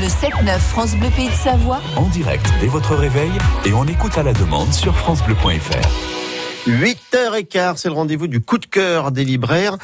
Le 7-9 France Bleu Pays de Savoie. En direct dès votre réveil et on écoute à la demande sur FranceBleu.fr. 8h15, c'est le rendez-vous du coup de cœur des libraires.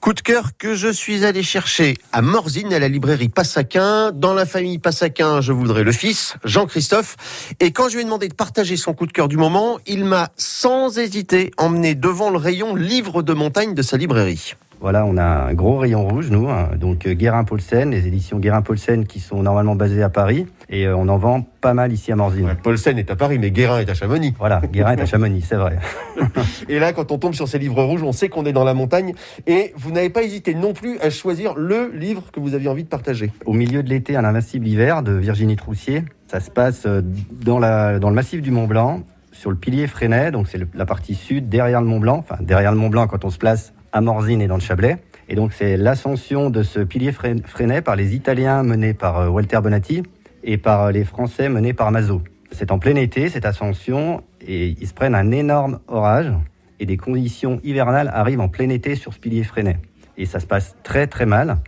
Coup de cœur que je suis allé chercher à Morzine, à la librairie Passaquin. Dans la famille Passaquin, je voudrais le fils, Jean-Christophe. Et quand je lui ai demandé de partager son coup de cœur du moment, il m'a sans hésiter emmené devant le rayon livre de montagne de sa librairie. Voilà, on a un gros rayon rouge, nous, hein. donc euh, Guérin-Paulsen, les éditions Guérin-Paulsen qui sont normalement basées à Paris, et euh, on en vend pas mal ici à Morzine. Ouais, Paulsen est à Paris, mais Guérin est à Chamonix. Voilà, Guérin est à Chamonix, c'est vrai. Et là, quand on tombe sur ces livres rouges, on sait qu'on est dans la montagne. Et vous n'avez pas hésité non plus à choisir le livre que vous aviez envie de partager. Au milieu de l'été, un invincible hiver de Virginie Troussier. Ça se passe euh, dans, la, dans le massif du Mont Blanc, sur le pilier Freinet, donc c'est la partie sud, derrière le Mont Blanc, enfin derrière le Mont Blanc quand on se place à Morzine et dans le Chablais. Et donc c'est l'ascension de ce pilier Fre- Freinet par les Italiens menés par euh, Walter Bonatti et par euh, les Français menés par Mazot. C'est en plein été cette ascension et ils se prennent un énorme orage et des conditions hivernales arrivent en plein été sur ce pilier Freinet. Et ça se passe très très mal.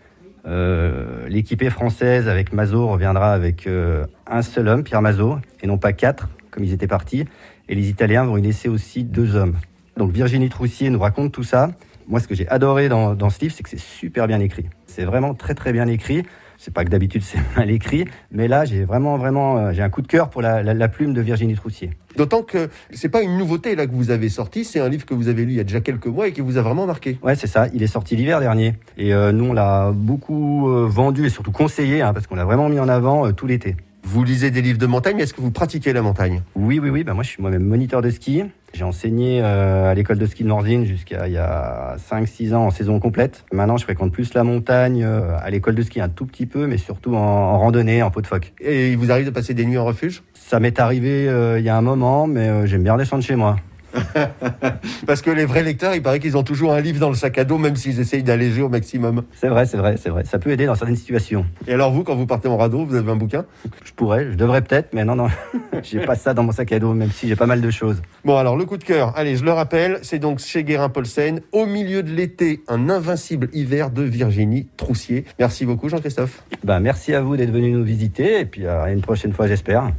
Euh, L'équipée française avec Mazot reviendra avec euh, un seul homme, Pierre Mazot, et non pas quatre, comme ils étaient partis. Et les Italiens vont y laisser aussi deux hommes. Donc Virginie Troussier nous raconte tout ça. Moi, ce que j'ai adoré dans, dans ce livre, c'est que c'est super bien écrit. C'est vraiment très très bien écrit. C'est pas que d'habitude c'est mal écrit, mais là j'ai vraiment vraiment euh, j'ai un coup de cœur pour la, la- la plume de Virginie Troussier. D'autant que c'est pas une nouveauté là que vous avez sorti, c'est un livre que vous avez lu il y a déjà quelques mois et qui vous a vraiment marqué. Ouais, c'est ça. Il est sorti l'hiver dernier. Et euh, nous, on l'a beaucoup euh, vendu et surtout conseillé, hein, parce qu'on l'a vraiment mis en avant tout l'été. Vous lisez des livres de montagne, mais est-ce que vous pratiquez la montagne? Oui, oui, oui. Bah, moi, je suis moi-même moniteur de ski. J'ai enseigné euh, à l'école de ski de Morzine jusqu'à il y a 5-6 ans en saison complète. Maintenant, je fréquente plus la montagne, euh, à l'école de ski un tout petit peu, mais surtout en, en randonnée, en peau de phoque. Et il vous arrive de passer des nuits en refuge? Ça m'est arrivé euh, il y a un moment, mais j'aime bien descendre chez moi. Parce que les vrais lecteurs, il paraît qu'ils ont toujours un livre dans le sac à dos, même s'ils essayent d'alléger au maximum. C'est vrai, c'est vrai, c'est vrai. Ça peut aider dans certaines situations. Et alors vous, quand vous partez en radeau, vous avez un bouquin? Je pourrais, je devrais peut-être, mais non, non, j'ai pas ça dans mon sac à dos, même si j'ai pas mal de choses. Bon, alors le coup de cœur, allez, je le rappelle, c'est donc chez Guérin-Paulsen, au milieu de l'été, un invincible hiver de Virginie Troussier. Merci beaucoup Jean-Christophe. Ben, merci à vous d'être venu nous visiter et puis euh, à une prochaine fois, j'espère.